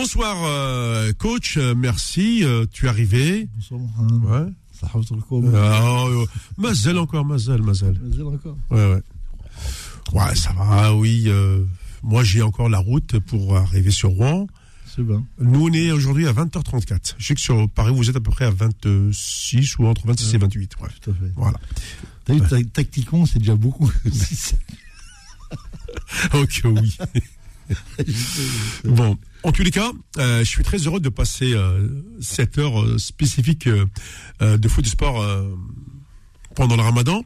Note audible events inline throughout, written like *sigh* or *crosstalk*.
Bonsoir, euh, coach. Euh, merci. Euh, tu es arrivé. Bonsoir, Mohamed. Ouais. Ah, ouais. Mazel encore, Mazel, Mazel. Mazel encore. Ouais, ouais. Ouais, ça va, ah oui. Moi, j'ai encore la route pour arriver sur Rouen. C'est bon. Nous, on est aujourd'hui à 20h34. Je sais que sur Paris, vous êtes à peu près à 26 ou entre 26 et 28. Ouais. Tout à fait. Voilà. T'as vu, tacticon, c'est déjà beaucoup. *laughs* *laughs* ok, oui. *laughs* Bon, en tous les cas, euh, je suis très heureux de passer euh, cette heure euh, spécifique de foot et sport pendant le ramadan.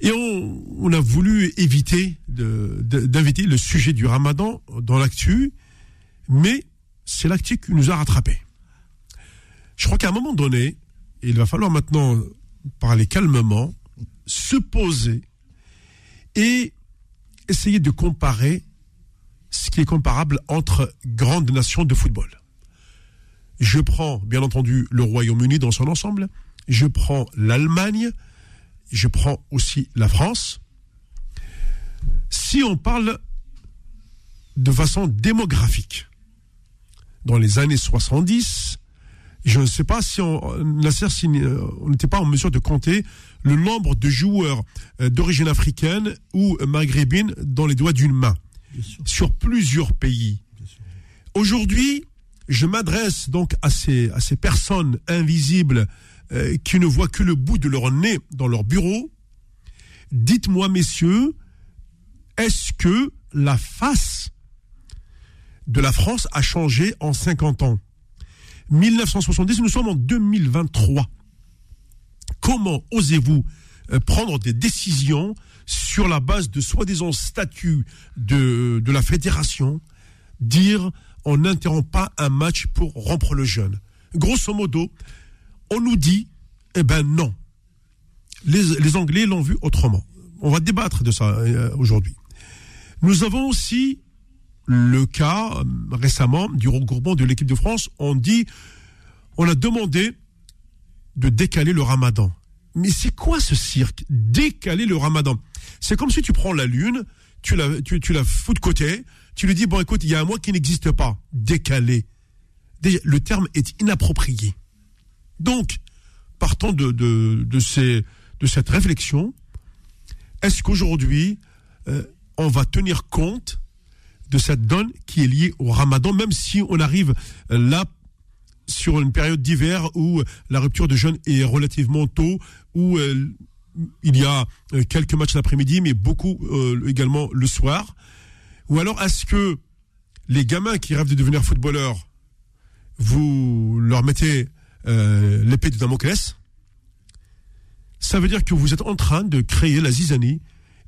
Et on, on a voulu éviter d'inviter le sujet du ramadan dans l'actu, mais c'est l'actu qui nous a rattrapés. Je crois qu'à un moment donné, il va falloir maintenant parler calmement, se poser et essayer de comparer ce qui est comparable entre grandes nations de football. Je prends, bien entendu, le Royaume-Uni dans son ensemble, je prends l'Allemagne, je prends aussi la France. Si on parle de façon démographique, dans les années 70, je ne sais pas si euh, on n'était pas en mesure de compter le nombre de joueurs euh, d'origine africaine ou maghrébine dans les doigts d'une main. Sur plusieurs pays. Aujourd'hui, je m'adresse donc à ces, à ces personnes invisibles euh, qui ne voient que le bout de leur nez dans leur bureau. Dites-moi, messieurs, est-ce que la face de la France a changé en 50 ans? 1970, nous sommes en 2023. Comment osez-vous prendre des décisions sur la base de soi-disant statuts de, de la fédération, dire on n'interrompt pas un match pour rompre le jeûne Grosso modo, on nous dit, eh ben non. Les, les Anglais l'ont vu autrement. On va débattre de ça euh, aujourd'hui. Nous avons aussi le cas euh, récemment du regroupement de l'équipe de France. On dit, on a demandé de décaler le ramadan. Mais c'est quoi ce cirque Décaler le ramadan? C'est comme si tu prends la lune, tu la, tu, fous de côté, tu lui dis, bon écoute, il y a un mois qui n'existe pas. Décaler. Déjà, le terme est inapproprié. Donc, partant de, cette réflexion, est-ce qu'aujourd'hui, euh, on va tenir compte de cette donne qui est liée au ramadan, même si on arrive là sur une période d'hiver où la rupture de jeûne est relativement tôt, où euh, il y a euh, quelques matchs l'après-midi, mais beaucoup euh, également le soir. Ou alors est-ce que les gamins qui rêvent de devenir footballeurs, vous leur mettez euh, l'épée de Damoclès? Ça veut dire que vous êtes en train de créer la zizanie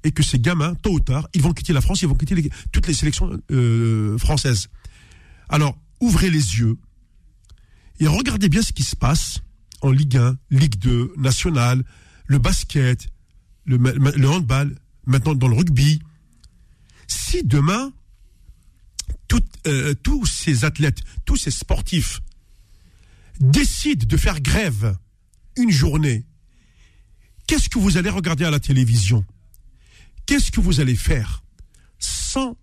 et que ces gamins, tôt ou tard, ils vont quitter la France, ils vont quitter toutes les sélections euh, françaises. Alors, ouvrez les yeux et regardez bien ce qui se passe en Ligue 1, Ligue 2, Nationale, le basket, le, handball, maintenant dans le rugby. Si demain, euh, tous ces athlètes, tous ces sportifs décident de faire grève une journée, qu'est-ce que vous allez regarder à la télévision? Qu'est-ce que vous allez faire sans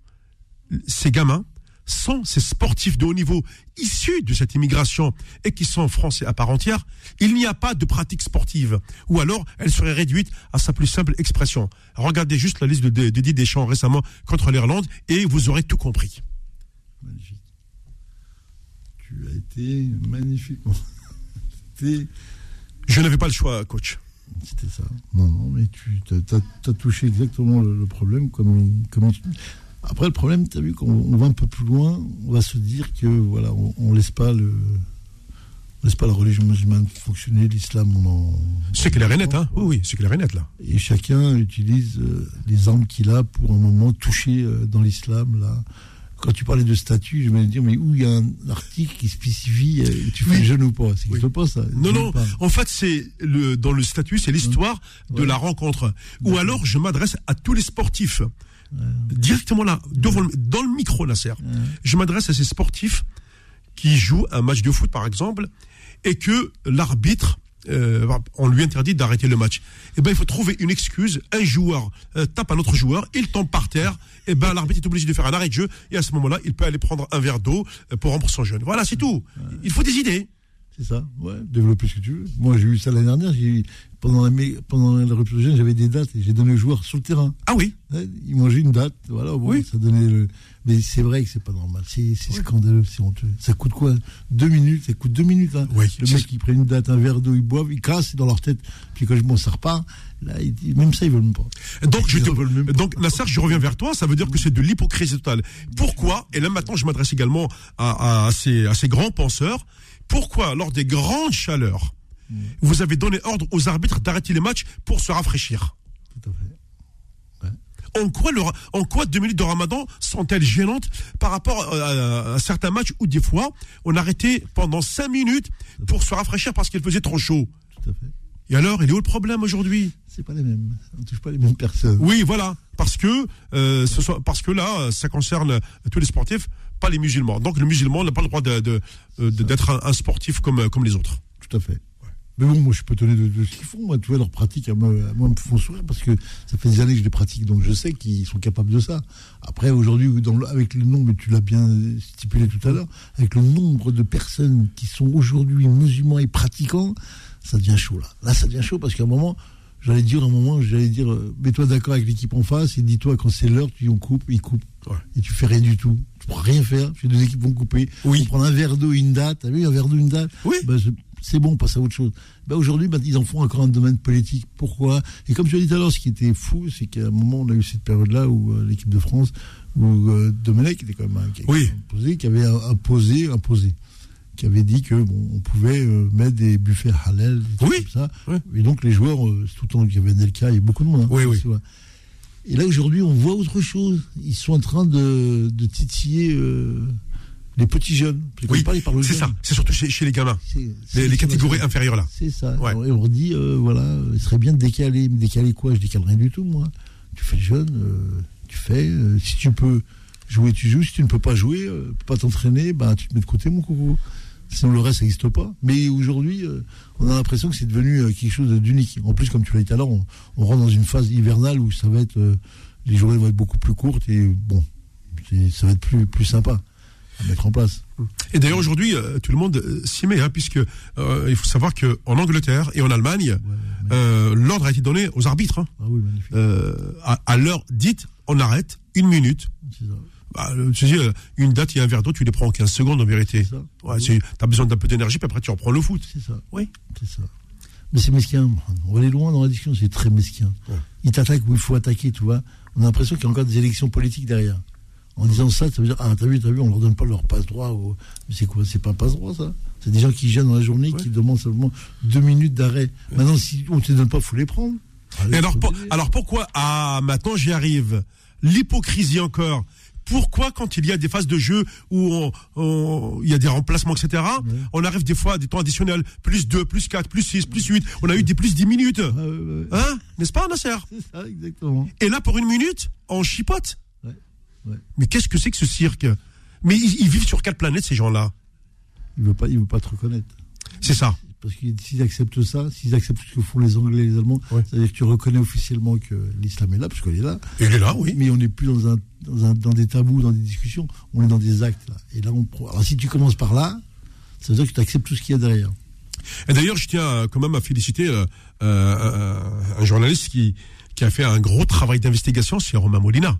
ces gamins, sans ces sportifs de haut niveau issus de cette immigration et qui sont français à part entière, il n'y a pas de pratique sportive. Ou alors, elle serait réduite à sa plus simple expression. Regardez juste la liste de, de, de Didier Deschamps récemment contre l'Irlande et vous aurez tout compris. Magnifique. Tu as été magnifiquement. *laughs* Je n'avais pas le choix, coach. c'était ça. Non, non, mais tu as, touché exactement le, le problème. Comme, comme Après, le problème, tu as vu, quand on va un peu plus loin, on va se dire que voilà, on, on laisse pas le. on laisse pas la religion musulmane fonctionner, l'islam, on en. C'est clair et net, hein Oui, oui, c'est clair et net, là. Et chacun utilise euh, les armes qu'il a pour un moment toucher euh, dans l'islam. Là. Quand tu parlais de statut, je me dire, mais où il y a un article qui spécifie euh, tu fais Oui. le jeûne ou pas C'est Oui. pas ça. Non, non. pas. En fait, c'est le dans le statut, c'est l'histoire de Ouais. la rencontre. Ou alors, je m'adresse à tous les sportifs directement là, devant le- dans le micro, Nasser. Je m'adresse à ces sportifs qui jouent un match de foot, par exemple, et que l'arbitre euh, on lui interdit d'arrêter le match. Eh ben, il faut trouver une excuse. Un joueur euh, tape un autre joueur, il tombe par terre. Eh ben, l'arbitre est obligé de faire un arrêt de jeu. Et à ce moment-là, il peut aller prendre un verre d'eau euh, pour remplir son jeûne. Voilà, c'est tout. Il faut des idées. C'est ça, ouais, développer ce que tu veux. Moi, j'ai eu ça l'année dernière. J'ai, pendant la, pendant la jeûne, j'avais des dates et j'ai donné aux joueurs sur le terrain. Ah oui Ouais, Ils mangeaient une date, voilà, bon, Oui. ça donnait le. Mais c'est vrai que c'est pas normal, c'est, c'est scandaleux, c'est honteux. Ça coûte quoi? Deux minutes, ça coûte deux minutes. Hein. Oui, le mec, il prend une date, un verre d'eau, il boivent, ils cassent dans leur tête. Puis quand je m'en sers pas, là, ils même ça, ils veulent même pas. Donc, je Ils te- en veulent même pas. donc Nasser, je reviens vers toi. Ça veut dire que c'est de l'hypocrisie totale. Pourquoi Et là maintenant, je m'adresse également à, à, à ces, à ces grands penseurs. Pourquoi, lors des grandes chaleurs, vous avez donné ordre aux arbitres d'arrêter les matchs pour se rafraîchir Tout à fait. en quoi, le, en quoi deux minutes de ramadan sont-elles gênantes par rapport à, à certains matchs où des fois on arrêtait pendant cinq minutes pour se rafraîchir parce qu'il faisait trop chaud? Tout à fait. Et alors, il est où le problème aujourd'hui? C'est pas les mêmes. On touche pas les mêmes personnes. Oui, voilà, parce que euh, ce soit, parce que là, ça concerne tous les sportifs, pas les musulmans. Donc le musulman n'a pas le droit de- de- de- d'être un, un sportif comme comme les autres. Tout à fait. Mais bon, moi, je suis pas étonné de, ce qu'ils font. Moi, tu vois, leurs pratiques, à moi, à moi, me font sourire parce que ça fait des années que je les pratique, donc je sais qu'ils sont capables de ça. Après, aujourd'hui, avec le nombre, tu l'as bien stipulé tout à l'heure, avec le nombre de personnes qui sont aujourd'hui musulmans et pratiquants, ça devient chaud, là. Là, ça devient chaud parce qu'à un moment, j'allais dire, à un moment, j'allais dire, euh, mets-toi d'accord avec l'équipe en face et dis-toi, quand c'est l'heure, tu on coupe, ils coupent. Et tu fais rien du tout. Tu peux rien faire. Les deux équipes vont couper. Oui. On prend un verre d'eau, une date. T'as vu, un verre d'eau, une date. Oui. Ben, c'est- c'est bon, on passe à autre chose. Ben, aujourd'hui, ben, ils en font encore un domaine politique. Pourquoi? Et comme je l'ai dit tout à l'heure, ce qui était fou, c'est qu'à un moment, on a eu cette période-là où euh, l'équipe de France, où euh, Domenech était quand même un qui, Oui. imposé, qui avait imposé, imposé, qui avait dit que bon, on pouvait euh, mettre des buffets halal, Oui. comme ça. Oui. Et donc les joueurs, euh, tout le temps qu'il y avait Nelka, il y a beaucoup de monde. hein, Oui, oui. Et là aujourd'hui, on voit autre chose. Ils sont en train de, de titiller euh, les petits jeunes. Oui, c'est ça. C'est surtout chez, chez les gamins, c'est- les, catégories inférieures là. C'est ça. Ouais. Et on leur dit, euh, voilà, il serait bien de décaler. Mais décaler quoi? Je décale rien du tout, moi. Tu fais jeune, euh, tu fais. euh, si tu peux jouer, tu joues. Si tu ne peux pas jouer, peux pas t'entraîner, bah, tu te mets de côté, mon coco. Sinon, le reste, n'existe pas. Mais aujourd'hui, euh, on a l'impression que c'est devenu euh, quelque chose d'unique. En plus, comme tu l'as dit tout à l'heure, on, on rentre dans une phase hivernale où ça va être. euh, les journées vont être beaucoup plus courtes et bon, ça va être plus, plus sympa à mettre en place. Et d'ailleurs aujourd'hui, tout le monde s'y met, hein, puisque il faut savoir que en Angleterre et en Allemagne, Ouais, l'ordre a été donné aux arbitres. hein. ah oui, magnifique. À, à l'heure dite, on arrête une minute. C'est ça. Bah, euh, tu dis, euh, une date et un verre d'eau, tu les prends en 15 secondes en vérité. Ouais, tu as besoin d'un peu d'énergie, puis après tu reprends le foot. C'est ça. Oui. C'est ça. Mais c'est mesquin. On va aller loin dans la discussion, c'est très mesquin. Ouais. Ils t'attaquent où il faut attaquer, tu vois. On a l'impression qu'il y a encore des élections politiques derrière. En disant ça, ça veut dire, ah, t'as vu, t'as vu, on leur donne pas leur passe-droit. Mais c'est quoi C'est pas un passe-droit, ça? C'est des gens qui gênent dans la journée, Ouais. qui demandent simplement deux minutes d'arrêt. Maintenant, si on te donne pas, faut les prendre. Allez, pour- alors pourquoi, ah, maintenant j'y arrive, l'hypocrisie encore. Pourquoi quand il y a des phases de jeu où on- on- il y a des remplacements, etc., on arrive des fois à des temps additionnels, plus 2, plus 4, plus 6, plus 8, on a eu des plus 10 minutes. Ouais. Hein? N'est-ce pas, Nasser? C'est ça, exactement. Et là, pour une minute, on chipote. Ouais. Mais qu'est-ce que c'est que ce cirque? Mais ils, ils vivent sur quelle planète, ces gens-là? Il veut pas, il veut pas te reconnaître. C'est ça. Parce que s'ils acceptent ça, s'ils acceptent ce que font les Anglais et les Allemands, Ouais. c'est-à-dire que tu reconnais officiellement que l'islam est là, parce qu'il est là, Il est là, oui. mais on n'est plus dans, un, dans, un- dans des tabous, dans des discussions, on est dans des actes. Là. Et là, on, alors si tu commences par là, ça veut dire que tu acceptes tout ce qu'il y a derrière. Et d'ailleurs, je tiens quand même à féliciter euh, euh, un, un journaliste qui, qui a fait un gros travail d'investigation, c'est Romain Molina.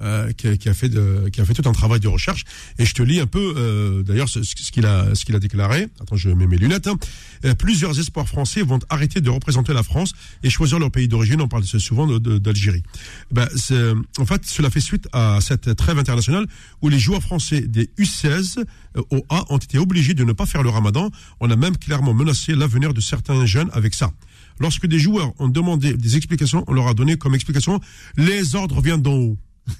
Euh, qui, a, qui a fait de, qui a fait tout un travail de recherche. Et je te lis un peu euh, d'ailleurs ce, qu'il a ce qu'il a déclaré. Attends je mets mes lunettes hein. Euh, plusieurs espoirs français vont arrêter de représenter la France et choisir leur pays d'origine. On parle souvent d'Algérie. Ben, en fait cela fait suite à cette trêve internationale où les joueurs français des U16 euh, au A ont été obligés de ne pas faire le ramadan. On a même clairement menacé l'avenir de certains jeunes avec ça. Lorsque des joueurs ont demandé des explications, on leur a donné comme explication les ordres viennent d'en haut.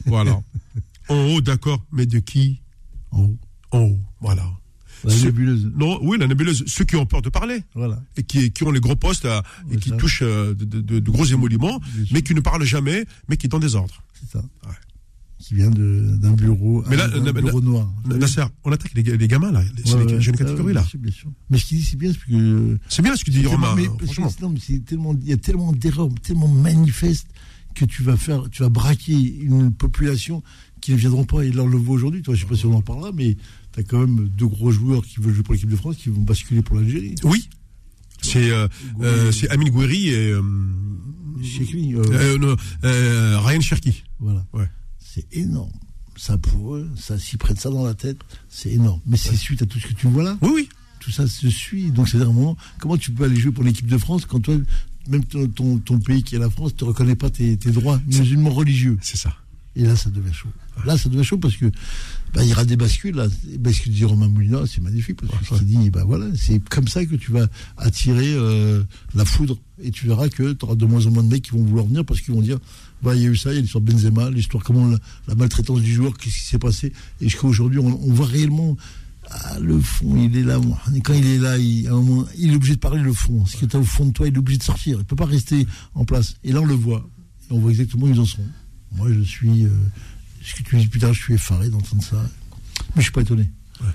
Voilà. *laughs* en haut, d'accord, mais de qui En haut. En haut, voilà. La Ce- nébuleuse. Non, oui, la nébuleuse, ceux qui ont peur de parler Voilà. et qui, qui ont les gros postes euh, et qui ça. touchent euh, de, de- de- de gros émoluments, mais qui ne parlent jamais, mais qui donnent des ordres. C'est ça. Ouais. qui vient d'un bureau, Mais là, un- na- bureau noir. Nasser, on attaque les, les gamins, là, c'est Ouais, les ouais, jeunes catégories, bien là. sûr, bien sûr. Mais ce qu'il dit, c'est bien, C'est bien ce que dit Romain, il y a tellement d'erreurs, tellement manifestes que tu vas faire, tu vas braquer une population qui ne viendront pas. Et là, on le voit aujourd'hui. Toi, je sais pas si on en parlera, mais tu as quand même deux gros joueurs qui veulent jouer pour l'équipe de France qui vont basculer pour l'Algérie. Oui. C'est euh, euh, c'est Amine Gouiri et euh, euh, euh, non, euh, Ryan Cherki. voilà. Ouais. C'est énorme. Ça pour eux, ça s'y prennent ça dans la tête, c'est énorme. Mais c'est suite à tout ce que tu vois là. Oui, oui. tout ça se suit. Donc, c'est un moment, comment tu peux aller jouer pour l'équipe de France quand toi, même ton, ton, ton pays qui est la France, ne te reconnaît pas tes, tes droits musulmans religieux C'est ça. Et là, ça devient chaud. Là, ça devient chaud parce que bah, il y aura des bascules. Là. Les bascules dit Romain Moulina, c'est magnifique parce que ce qu'il dit, bah voilà, c'est comme ça que tu vas attirer euh, la foudre et tu verras que tu auras de moins en moins de mecs qui vont vouloir venir parce qu'ils vont dire, bah il y a eu ça, il y a l'histoire de Benzema, l'histoire comment la, la maltraitance du joueur, qu'est-ce qui s'est passé? Et jusqu'à aujourd'hui, on, on voit réellement ah, le fond, il est là. quand il est là, il, à un moment, il est obligé de parler le fond. Ce que tu as au fond de toi, il est obligé de sortir. Il peut pas rester en place. Et là, on le voit. Et on voit exactement où ils en sont. Moi, je suis. euh, ce que tu dis plus tard, je suis effaré d'entendre ça. Mais je suis pas étonné.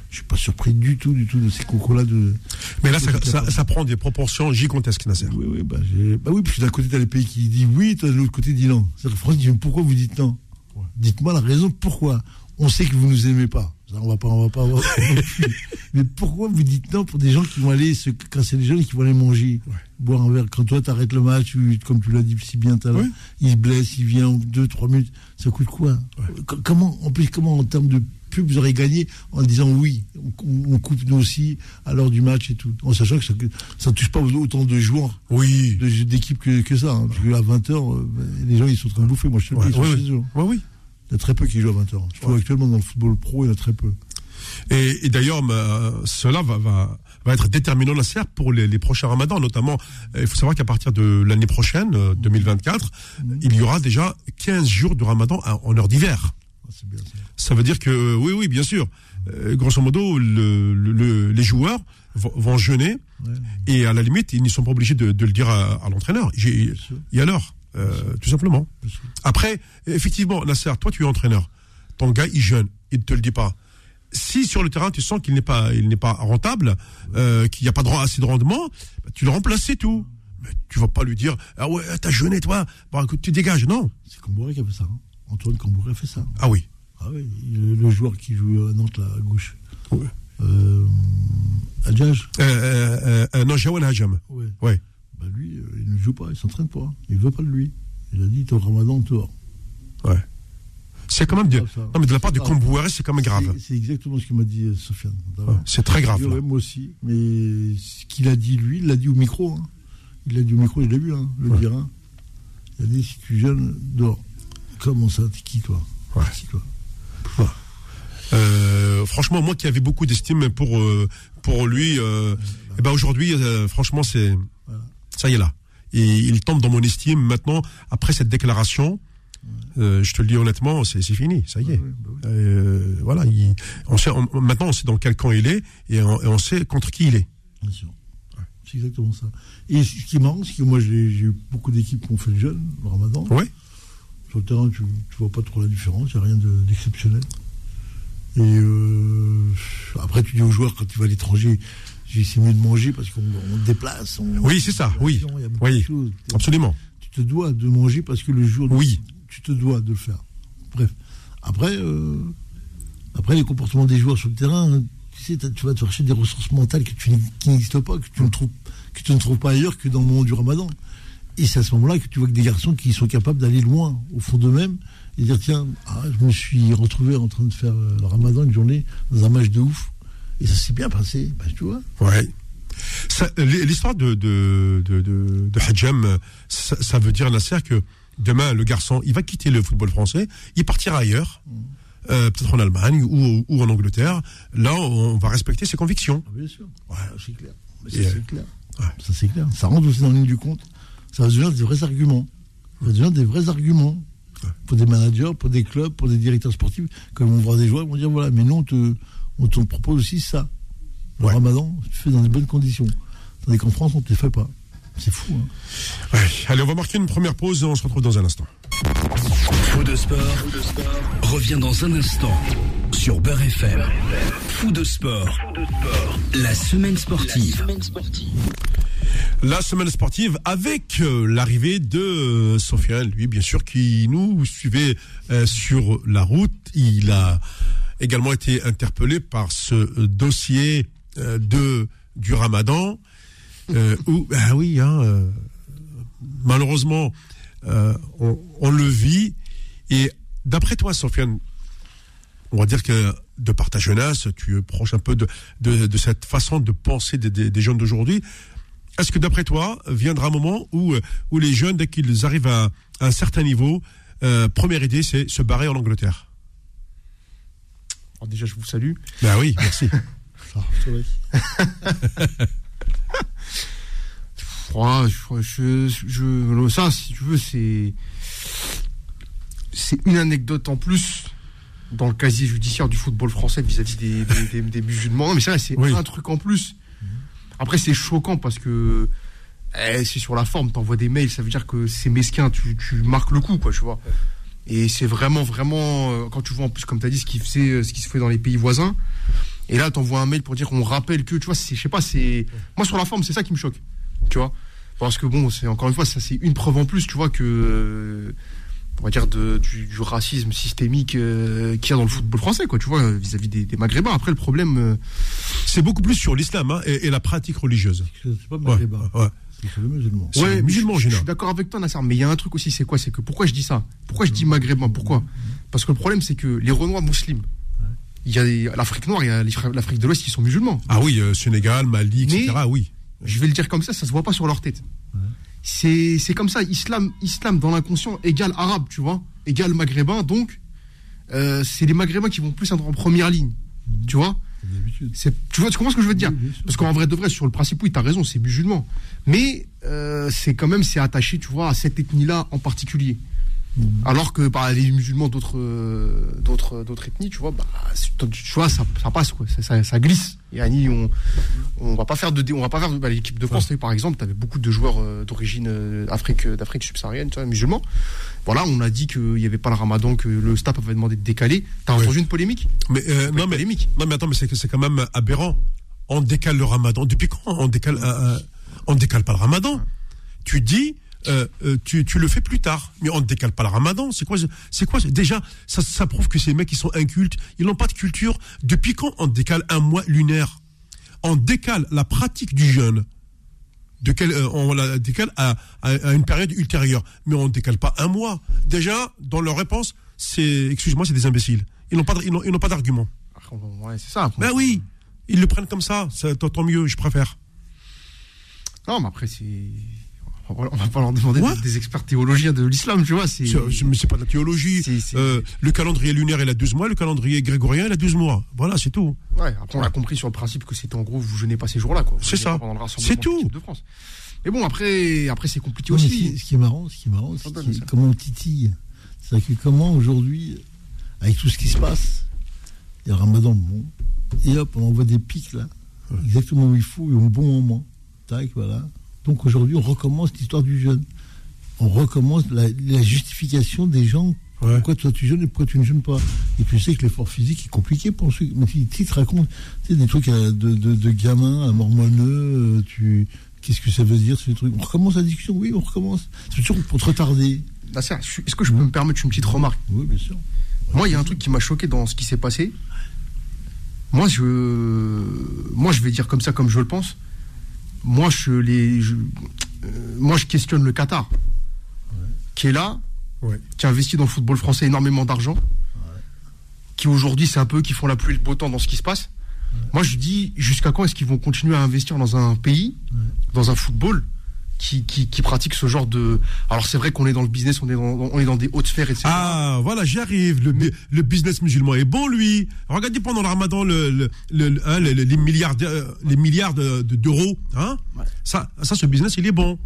Je suis pas surpris du tout, du tout de ces cocos-là. De... Mais là, ça, ça, ça prend des proportions gigantesques, Nasser. Oui, oui, bah, bah oui, parce que d'un côté, tu as les pays qui disent oui, toi, de l'autre côté, dit non. C'est-à-dire que France dit pourquoi vous dites non? Dites-moi la raison pourquoi. On sait que vous nous aimez pas. On va pas, on va pas avoir. *laughs* mais pourquoi vous dites non pour des gens qui vont aller se casser les jeunes et qui vont aller manger, boire un verre? Quand toi, tu arrêtes le match, tu- comme tu l'as dit si bien tout à l'heure, il se blesse, il vient en deux, trois minutes. Ça coûte quoi? Co- Comment, en plus, comment en termes de pub vous aurez gagné en disant oui, on, on coupe nous aussi à l'heure du match et tout, en sachant que ça, ça touche pas autant de joueurs Oui. de- d'équipe que, que ça. hein, parce qu'à 20h, les gens ils sont en train de bouffer. Moi je te le dis, oui, oui. Il y a très peu qui jouent à 20h. Je trouve actuellement dans le football pro, il y en a très peu. Et, et d'ailleurs, ma- cela va, va, va être déterminant, Nasser, pour les, les prochains ramadans. Notamment, euh, il faut savoir qu'à partir de l'année prochaine, euh, 2024, il y aura déjà 15 jours de ramadan en heure d'hiver. Ah, bien ça. Ça veut dire que, euh, oui, oui, bien sûr. Euh, grosso modo, le, le- le- les joueurs vont, vont jeûner Ouais. et à la limite, ils ne sont pas obligés de, de le dire à, à l'entraîneur. Il y a l'heure, euh, tout simplement. Après, effectivement, Nasser, toi, tu es entraîneur. Ton gars, il jeûne, il ne te le dit pas. Si sur le terrain, tu sens qu'il n'est pas, il n'est pas rentable, euh, qu'il n'y a pas assez de rendement, bah, tu le remplaces, c'est tout. Mais tu vas pas lui dire, ah ouais, t'as jeûné, toi. Bon, écoute, tu dégages. Non. C'est Cambouré qui a fait ça. hein. Antoine Cambouré a fait ça. Ah oui. Ah oui, le, le joueur qui joue à Nantes là, à gauche. Ouais. Euh, Adjage euh, euh, non, Jawan Hajam. Ouais. Ouais. Bah lui, euh, il ne joue pas, il s'entraîne pas. Il veut pas de lui. Il a dit, au ramadan, dehors. Ouais. C'est quand même grave, ça. non, mais de la part Ah. Kombouaré, c'est quand même grave. C'est- exactement ce que m'a dit euh, Sofiane. Ouais, C'est très grave. Ouais, moi aussi. Mais ce qu'il a dit, lui, il l'a dit au micro. hein. Il l'a dit au micro, je l'ai vu, hein, le Ouais. dire. hein. Il a dit si tu jeûnes, dors. Comment ça T'es qui, toi Ouais. Qui, toi Euh, franchement, moi qui avais beaucoup d'estime pour euh, pour lui, euh, eh ben aujourd'hui, franchement, c'est Voilà. Ça y est là. Et il tombe dans mon estime maintenant. Après cette déclaration, euh, je te le dis honnêtement, c'est fini, ça y est. Ouais, bah oui. Euh, voilà, il- on sait, on- maintenant on sait dans quel camp il est et on, et on sait contre qui il est. Bien sûr. C'est exactement ça. Et ce qui est marrant, c'est que moi, j'ai eu beaucoup d'équipes qui ont fait le jeûne, le ramadan. Ouais. Sur le terrain, tu ne vois pas trop la différence, il n'y a rien de- d'exceptionnel. Et euh, après, tu dis aux joueurs, quand tu vas à l'étranger, j'ai mieux de manger parce qu'on déplace. on- Oui, c'est ça, oui. Oui. Absolument. tu te dois de manger parce que le jour Oui. tu te dois de le faire. Bref. Après, euh, après les comportements des joueurs sur le terrain, hein, tu sais, tu vas te chercher des ressources mentales que tu, qui n'existent pas, que tu, ne trouves, que tu ne trouves pas ailleurs que dans le moment du ramadan. Et c'est à ce moment-là que tu vois que des garçons qui sont capables d'aller loin au fond d'eux-mêmes et dire tiens, ah, je me suis retrouvé en train de faire euh, le ramadan une journée dans un match de ouf. Et ça s'est bien passé, bah, tu vois. Ouais. L'histoire de, de, de, de, de Hadjam, ça, ça veut dire, Nasser, que demain, le garçon, il va quitter le football français, il partira ailleurs, euh, peut-être en Allemagne ou, ou en Angleterre. Là, on va respecter ses convictions. Ah, bien sûr. Ouais, c'est clair. Ça, c'est clair. ouais. Ça, c'est clair. Ça rentre aussi dans la ligne du compte. Ça va devenir des vrais arguments. Ça va devenir des vrais arguments pour des managers, pour des clubs, pour des directeurs sportifs. Quand on voit des joueurs, ils vont dire voilà, mais nous, on te, on te propose aussi ça. Le Ouais. ramadan, tu fais dans de bonnes conditions. Tandis qu'en France, on ne te le fait pas. C'est fou. Hein. allez, on va marquer une première pause et on se retrouve dans un instant. Fou de sport, revient dans un instant sur Beurre FM. Fou de sport, la semaine sportive. La semaine sportive avec euh, l'arrivée de euh, Sofiane, lui bien sûr, qui nous suivait euh, sur la route. Il a également été interpellé par ce dossier de du Ramadan, où ah oui, hein, malheureusement, on, le vit. Et d'après toi, Sofiane, on va dire que de par ta jeunesse, tu es proche un peu de, de, cette façon de penser des jeunes d'aujourd'hui. Est-ce que d'après toi, viendra un moment où, euh, où les jeunes, dès qu'ils arrivent à, un certain niveau, euh, première idée, c'est se barrer en Angleterre? Alors déjà, je vous salue. Ben oui, merci. *laughs* *laughs* je, je, ça, si tu veux, c'est c'est une anecdote en plus dans le casier judiciaire du football français vis-à-vis des, des, musulmans. Non, mais c'est c'est un truc en plus après, c'est choquant parce que eh, c'est sur la forme. T'envoies des mails, ça veut dire que c'est mesquin. Tu, marques le coup, quoi, tu vois. Et c'est vraiment, vraiment, euh, quand tu vois en plus, comme tu as dit, ce qui, fait, ce qui se fait dans les pays voisins. Et là, t'envoies un mail pour dire qu'on rappelle que, tu vois, je sais pas, c'est. Moi, sur la forme, c'est ça qui me choque. Tu vois Parce que, bon, c'est encore une fois, ça, c'est une preuve en plus, tu vois, que. Euh, on va dire, de, du, racisme systémique euh, qu'il y a dans le football français, quoi, tu vois, vis-à-vis des, Maghrébins. Après, le problème. Euh, c'est beaucoup plus sur l'islam hein, et, la pratique religieuse. C'est pas maghrébin. Ouais, musulman. Ouais, musulman, je, je suis d'accord avec toi, Nasser. Mais il y a un truc aussi, c'est quoi? C'est que pourquoi je dis ça? Pourquoi je dis maghrébin? Pourquoi? Parce que le problème, c'est que les Renois musulmans, il y a l'Afrique noire, il y a l'Afrique de l'Ouest qui sont musulmans. Ah oui, euh, Sénégal, Mali, etc. oui. Je vais le dire comme ça, ça se voit pas sur leur tête c'est comme ça. Islam, islam dans l'inconscient égale arabe, tu vois, égale maghrébin. Donc, euh, c'est les maghrébins qui vont plus être en première ligne, tu vois. Tu vois, tu comprends ce que je veux te dire? Parce qu'en vrai de vrai, sur le principe, oui, tu as raison, c'est musulman. Mais euh, c'est quand même, c'est attaché, tu vois, à cette ethnie-là en particulier. Alors que bah, les musulmans d'autres euh, d'autres d'autres ethnies, tu vois, bah, tu vois, ça, ça passe quoi, ça, ça, glisse. Et Annie, on on va pas faire de on va pas faire bah, l'équipe de France par exemple, tu avais beaucoup de joueurs euh, d'origine euh, Afrique d'Afrique subsaharienne, tu vois, musulmans. Voilà, on a dit qu'il y avait pas le Ramadan, que le staff avait demandé de décaler. T'as entendu une polémique? Mais non, mais polémique. non, mais attends, mais c'est c'est quand même aberrant. On décale le Ramadan. Depuis quand on décale on décale pas le Ramadan? Tu dis euh, euh, tu, tu, le fais plus tard. Mais on ne décale pas le ramadan. C'est quoi C'est quoi Déjà, ça, ça prouve que ces mecs, qui sont incultes. Ils n'ont pas de culture. Depuis quand on décale un mois lunaire? On décale la pratique du jeûne. De quel, euh, on la décale à, à, une période ultérieure. Mais on ne décale pas un mois. Déjà, dans leur réponse, c'est, excuse-moi, c'est des imbéciles. Ils n'ont pas, ils n'ont, pas d'argument. Ouais, c'est ça. Ben oui, ils le prennent comme ça. Tant mieux, je préfère. Non, mais après, c'est on va pas leur demander des experts théologiens de l'islam, tu vois. Mais c'est pas de la théologie. Euh, le calendrier lunaire, il a 12 mois, le calendrier grégorien, il a 12 mois. Voilà, c'est tout. Ouais, après, on a compris sur le principe que c'était en gros, vous jeûnez pas ces jours-là, quoi. C'est ça. C'est tout. De France. Mais bon, après, après c'est compliqué aussi. Ce qui est marrant, ce qui est marrant, c'est comment on titille. C'est que comment aujourd'hui, avec tout ce qui se passe, il y a Ramadan, bon, et hop, on envoie des pics là, exactement où il faut et au bon moment. Tac, voilà. Donc aujourd'hui, on recommence l'histoire du jeûne. On recommence la, justification des gens. Pourquoi toi tu jeûnes et pourquoi tu ne jeûnes pas? Et tu sais que l'effort physique est compliqué pour ceux. Mais si tu te racontes des trucs euh, de, de, de gamins à mormoneux, euh, tu. Qu'est-ce que ça veut dire ces trucs? On recommence la discussion, oui, on recommence. C'est toujours pour te retarder. Est-ce que je peux me permettre une petite remarque? Oui, bien sûr. Moi, il y a un truc qui m'a choqué dans ce qui s'est passé. Moi, je, moi, je vais dire comme ça, comme je le pense moi, je, les, euh, moi, je questionne le Qatar, qui est là, qui investit dans le football français énormément d'argent, qui aujourd'hui, c'est un peu qui font la pluie et le beau temps dans ce qui se passe. Moi, je dis, jusqu'à quand est-ce qu'ils vont continuer à investir dans un pays, dans un football qui, qui, pratique ce genre de. Alors c'est vrai qu'on est dans le business, on est dans, on est dans des hautes sphères, etc. Ah, voilà, j'y arrive. Le, le, business musulman est bon, lui. Regardez pendant le ramadan le, le, hein, les milliards les milliards d'euros. Hein ça, ça, ce business, il est bon.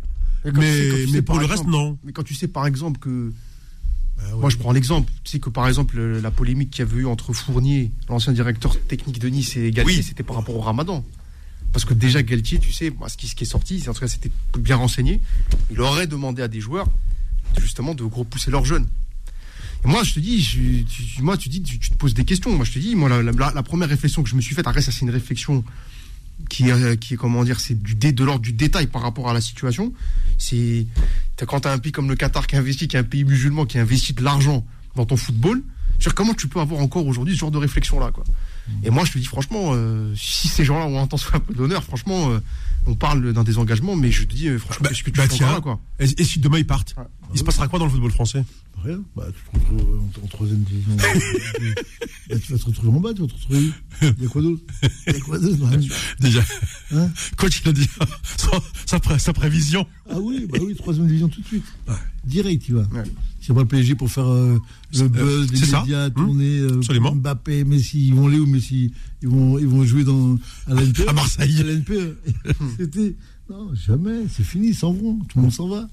Mais, mais pour le reste, non. Mais quand tu sais, par exemple, que. Ah Moi, je prends l'exemple. Tu sais que, par exemple, la polémique qu'il y avait eu entre Fournier, l'ancien directeur technique de Nice, et Galtier, c'était par rapport au ramadan. Parce que déjà, Galtier, tu sais, ce, qui, est sorti, en tout cas, c'était bien renseigné. Il aurait demandé à des joueurs, justement, de repousser leurs jeunes. Et moi, je te dis, je, tu, moi, tu dis, tu, te poses des questions. Moi, je te dis, la, première réflexion que je me suis faite, après, ça, c'est une réflexion qui, est- qui est, comment dire, c'est du dé, de l'ordre du détail par rapport à la situation. C'est quand tu as un pays comme le Qatar qui investit, qui est un pays musulman, qui investit de l'argent dans ton football, comment tu peux avoir encore aujourd'hui ce genre de réflexion-là, quoi? Et moi, je te dis, franchement, euh, si ces gens-là ont intention un peu d'honneur, franchement, euh, on parle d'un désengagement, mais je te dis, euh, franchement, Bah, qu'est-ce que tu bah, tiens. là, quoi? Et, et si demain ils partent Ouais. Il se passera quoi dans le football français? Rien. Bah, tu te retrouves en, en troisième division. *laughs* Bah, tu vas te retrouver en bas, tu vas te retrouver où? Il y a quoi d'autre? Il y a quoi d'autre. Déjà, Hein? coach il a dit sa, sa pré- sa prévision. Ah oui, bah oui, troisième division tout de suite. Direct, tu vois. Ouais. C'est pas le PSG pour faire euh, le buzz, c'est les ça. médias, Hum. tourner, euh. Mbappé, Messi, ils vont aller où Messi? Ils vont, ils vont jouer dans, à l'NPE À Marseille. À l'NPE. C'était, non, jamais, c'est fini, ils s'en vont, tout le monde s'en va.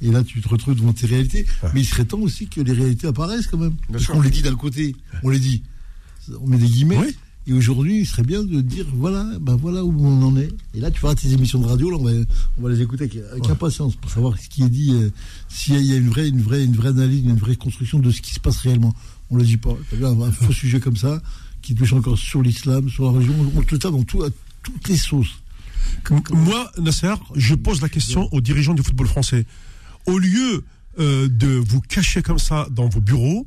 Et là, tu te retrouves devant tes réalités. Mais il serait temps aussi que les réalités apparaissent quand même. Parce sûr. qu'on les dit d'un côté, on les dit. On met des guillemets. Oui. Et aujourd'hui, il serait bien de dire voilà, ben voilà où on en est. Et là, tu feras tes émissions de radio, là, on va, on va les écouter avec, avec impatience pour savoir ce qui est dit, euh, s'il y a une vraie, une, vraie, une vraie analyse, une vraie construction de ce qui se passe réellement. On ne le dit pas. Vu, un, un faux sujet comme ça, qui touche encore sur l'islam, sur la religion, on te le tape dans tout, à toutes les sauces. Moi, Nasser, je pose la question aux dirigeants du football français. Au lieu euh, de vous cacher comme ça dans vos bureaux,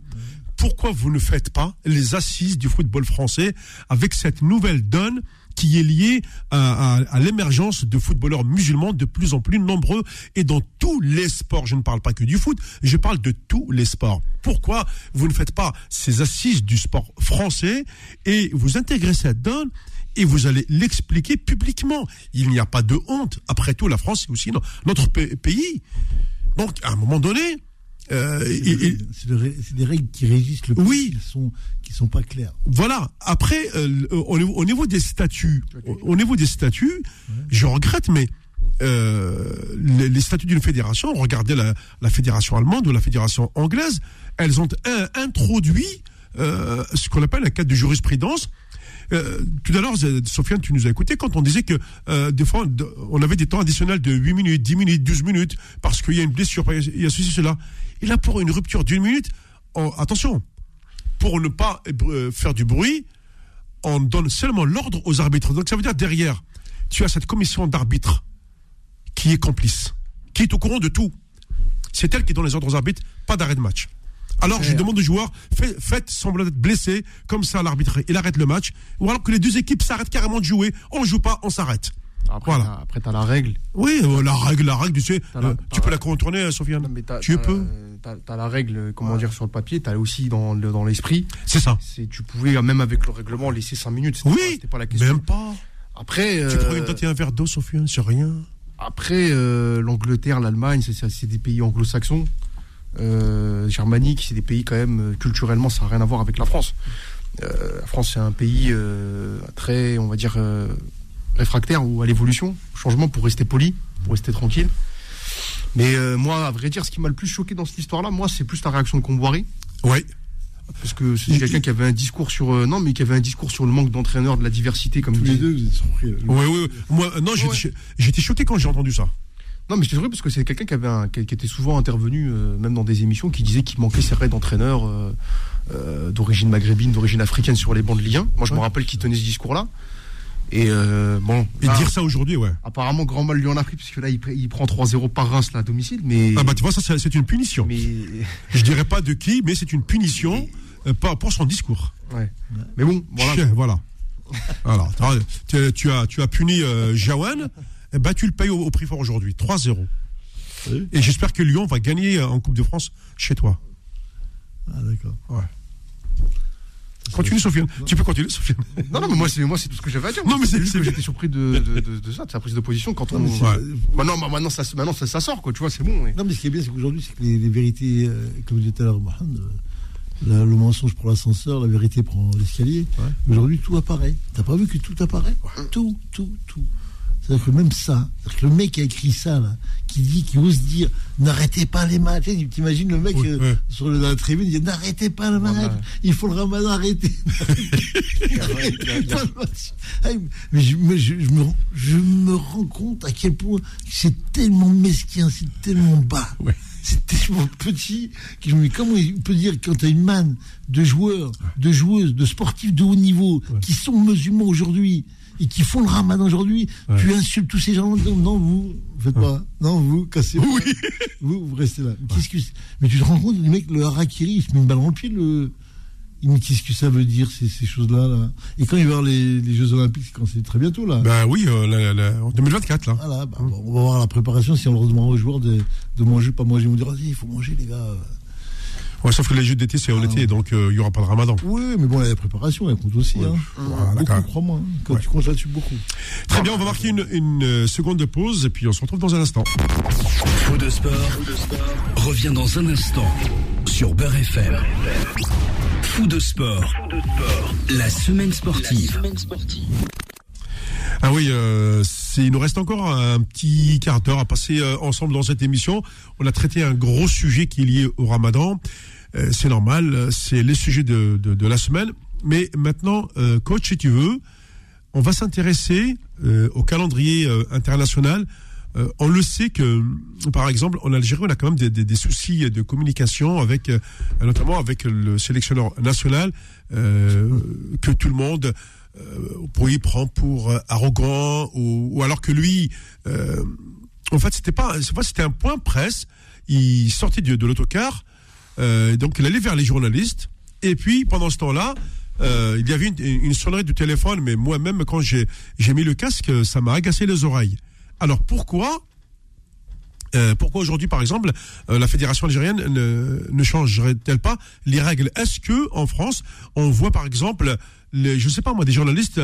pourquoi vous ne faites pas les assises du football français avec cette nouvelle donne qui est liée à, à- l'émergence de footballeurs musulmans de plus en plus nombreux et dans tous les sports? Je ne parle pas que du foot, je parle de tous les sports. Pourquoi vous ne faites pas ces assises du sport français et vous intégrez cette donne et vous allez l'expliquer publiquement? Il n'y a pas de honte. Après tout, la France, c'est aussi no- notre pa- pays. Donc, à un moment donné, euh, C'est des- règles qui régissent le pays, Oui. qui sont, qui sont pas claires. voilà. Après, euh, au, niveau- au niveau des statuts, au, au niveau des statuts, je regrette, mais euh, les, les statuts d'une fédération, regardez la, la fédération allemande ou la fédération anglaise, elles ont un- introduit euh, ce qu'on appelle un cadre de jurisprudence. Euh, tout à l'heure, Sofiane, tu nous as écouté quand on disait que euh, des fois, on avait des temps additionnels de 8 minutes, 10 minutes, 12 minutes, parce qu'il y a une blessure, il y a ceci, cela. Et là, pour une rupture d'une minute, on- attention, pour ne pas euh, faire du bruit, on donne seulement l'ordre aux arbitres. Donc ça veut dire derrière, tu as cette commission d'arbitres qui est complice, qui est au courant de tout. C'est elle qui donne les ordres aux arbitres, pas d'arrêt de match. Alors je demande aux joueurs, fait- faites semblant d'être blessé, comme ça l'arbitre il arrête le match, ou alors que les deux équipes s'arrêtent carrément de jouer, on joue pas, on s'arrête. Après, Voilà. t'as- après, t'as la règle. Oui, euh, la règle, la règle, tu sais, la- euh, tu peux la- la contourner, euh, Sofiane. Tu t'as- peux. T'as t'as la règle, comment dire, sur le papier, t'as aussi dans, le- dans l'esprit. C'est ça. C'est tu pouvais même avec le règlement laisser 5 minutes. C'était Oui, pas- C'était pas la question. même pas. Après, Tu euh, prends une tête et un verre d'eau, Sofiane, c'est rien. après euh, l'Angleterre, l'Allemagne, c'est- c'est c'est des pays anglo-saxons. Euh, germanique, c'est des pays quand même euh, culturellement, ça n'a rien à voir avec la France. Euh, la France, c'est un pays euh, très, on va dire, réfractaire ou à l'évolution, au changement pour rester poli, pour rester tranquille. Mais moi, à vrai dire, ce qui m'a le plus choqué dans cette histoire-là, moi, c'est plus la réaction de Comboiré. Oui. Parce que c'est quelqu'un qui avait un discours sur non mais qui avait un discours sur le manque d'entraîneurs, de la diversité comme Tous les dit. deux, vous êtes surpris. Oui, oui, oui. Moi, non, Ouais. j'étais choqué quand j'ai entendu ça. Non mais je vrai parce que c'est quelqu'un qui avait un, qui, était souvent intervenu euh, même dans des émissions qui disait qu'il manquait c'est vrai d'entraîneurs euh, euh, d'origine maghrébine, d'origine africaine sur les bancs de Ligue 1. Moi je me rappelle qu'il tenait ce discours-là. Et bon, Et là, dire ça aujourd'hui, ouais. apparemment grand mal lui en a pris parce que là il, pr- il prend 3-0 par Reims là, à domicile, mais Ah bah tu vois, ça c'est c'est une punition. mais *laughs* Je dirais pas de qui, mais c'est une punition pas pour son discours. ouais. Mais bon, voilà. Chien, voilà. *laughs* voilà. Tu, tu as, tu as puni Jawan, eh ben, tu le payes au, au prix fort aujourd'hui. 3-0. Oui. Et j'espère que Lyon va gagner euh, en Coupe de France chez toi. Ah, d'accord. Continue, Sofiane. Tu peux continuer, Sofiane. Non non mais moi c'est moi c'est tout ce que j'avais à dire. Non, mais c'est- c'est- j'étais surpris de, de, de, de ça, de sa prise de position quand on Non, Ouais. Maintenant, bah, maintenant, ça, maintenant ça, ça sort, quoi, tu vois, c'est bon. ouais. Non, mais ce qui est bien, c'est qu'aujourd'hui, c'est que les, les vérités, euh, comme je disais tout à l'heure, Mohamed, euh, la- le mensonge prend l'ascenseur, la vérité prend l'escalier. Aujourd'hui, tout apparaît. T'as pas vu que tout apparaît? Tout, tout, tout. C'est-à-dire que même ça, que le mec qui a écrit ça, là, qui dit, qui ose dire, n'arrêtez pas les matchs. Tu t'imagines le mec euh, sur la tribune, il dit, n'arrêtez pas le match, il faut le ramadan arrêter. *laughs* mais, je, me, je, me, rends compte à quel point c'est tellement mesquin, c'est tellement bas. C'est tellement petit que je me dis comment il peut dire quand tu as une manne de joueurs, de joueuses, de sportifs de haut niveau qui sont musulmans aujourd'hui et qui font le ramadan aujourd'hui, tu insultes tous ces gens. Non, non vous, faites pas. Non, vous, cassez-vous. Vous, vous restez là. Que, mais tu te rends compte, le mec, le harakiri, il se met une balle dans le pied, le. Qu'est-ce que ça veut dire, ces, ces choses-là là? Et quand il va y avoir les, les, Jeux Olympiques, quand c'est très bientôt, là Ben oui, euh, en 2024, là. Voilà, bah, on va voir la préparation, si on leur demande aux joueurs de, de manger, pas manger. Ils vont dire, il faut manger, les gars. Ouais, sauf que les Jeux d'été, c'est en ah, été, donc euh, il n'y aura pas de ramadan. Oui, mais bon, la préparation, elle compte aussi. Hein. beaucoup, crois-moi. Hein. Quand tu comptes là-dessus, beaucoup. Très bien, on va marquer une, une, euh, seconde de pause, et puis on se retrouve dans un instant. Faux de sport, de sport revient dans un instant sur Beurre FM. Fou de sport, la semaine sportive. Ah oui, euh, il nous reste encore un petit quart d'heure à passer euh, ensemble dans cette émission. On a traité un gros sujet qui est lié au ramadan. Euh, c'est normal, c'est les sujets de, de, la semaine. Mais maintenant, euh, coach, si tu veux, on va s'intéresser au calendrier international. on le sait que, par exemple, en Algérie, on a quand même des, soucis de communication avec, notamment avec le sélectionneur national, que tout le monde pour y prend pour arrogant ou, alors que lui, en fait, c'était pas, c'était un point presse. Il sortait de, l'autocar euh, donc il allait vers les journalistes. Et puis pendant ce temps-là, euh, il y avait une, sonnerie du téléphone, mais moi-même quand j'ai mis le casque, ça m'a agacé les oreilles. Alors pourquoi euh, pourquoi aujourd'hui, par exemple, la fédération algérienne ne, ne changerait-elle pas les règles? Est-ce que en France, on voit par exemple, les, je sais pas moi, des journalistes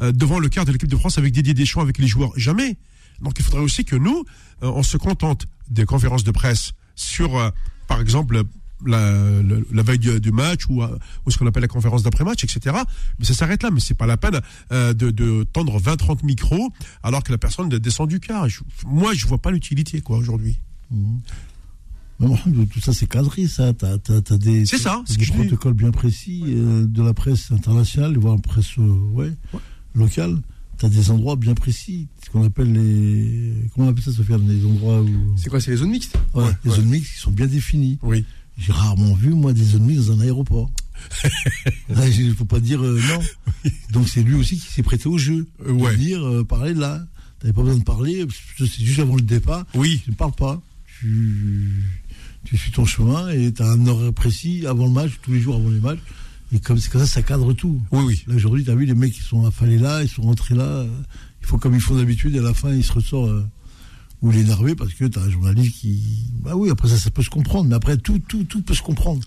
devant le quart de l'équipe de France avec Didier Deschamps, avec les joueurs Jamais. Donc il faudrait aussi que nous, on se contente des conférences de presse sur par exemple, la, veille du, match ou, ce qu'on appelle la conférence d'après-match, etc. Mais ça s'arrête là. Mais c'est pas la peine euh, de, tendre 20-30 micros alors que la personne descend du car. moi, je vois pas l'utilité quoi aujourd'hui. Mmh. *laughs* Tout ça, c'est cadré, ça. Tu as, des, ça, des protocoles bien précis euh, de la presse internationale, voire la presse euh, ouais, locale. Tu as des endroits bien précis, ce qu'on appelle les. Comment on appelle ça, Sofiane Les endroits où. C'est quoi C'est les zones mixtes? Ouais, les zones mixtes qui sont bien définies. Oui. J'ai rarement vu, moi, des zones mixtes dans un aéroport. *laughs* Il ne faut pas dire euh, non. Donc c'est lui aussi qui s'est prêté au jeu. Euh, ouais. Dire, parler là. Tu n'avais pas besoin de parler, c'est juste avant le départ. Oui. Tu ne parles pas. Tu, tu suis ton chemin et tu as un horaire précis avant le match, tous les jours avant les matchs. Et comme c'est comme ça, ça cadre tout. Oui, oui. Là, aujourd'hui, tu as vu, les mecs, ils sont affalés là, ils sont rentrés là. Il faut comme ils font d'habitude, et à la fin, ils se ressortent ou l'énerver parce que tu as un journaliste qui. Bah oui, après ça, ça peut se comprendre, mais après, tout, tout, tout peut se comprendre.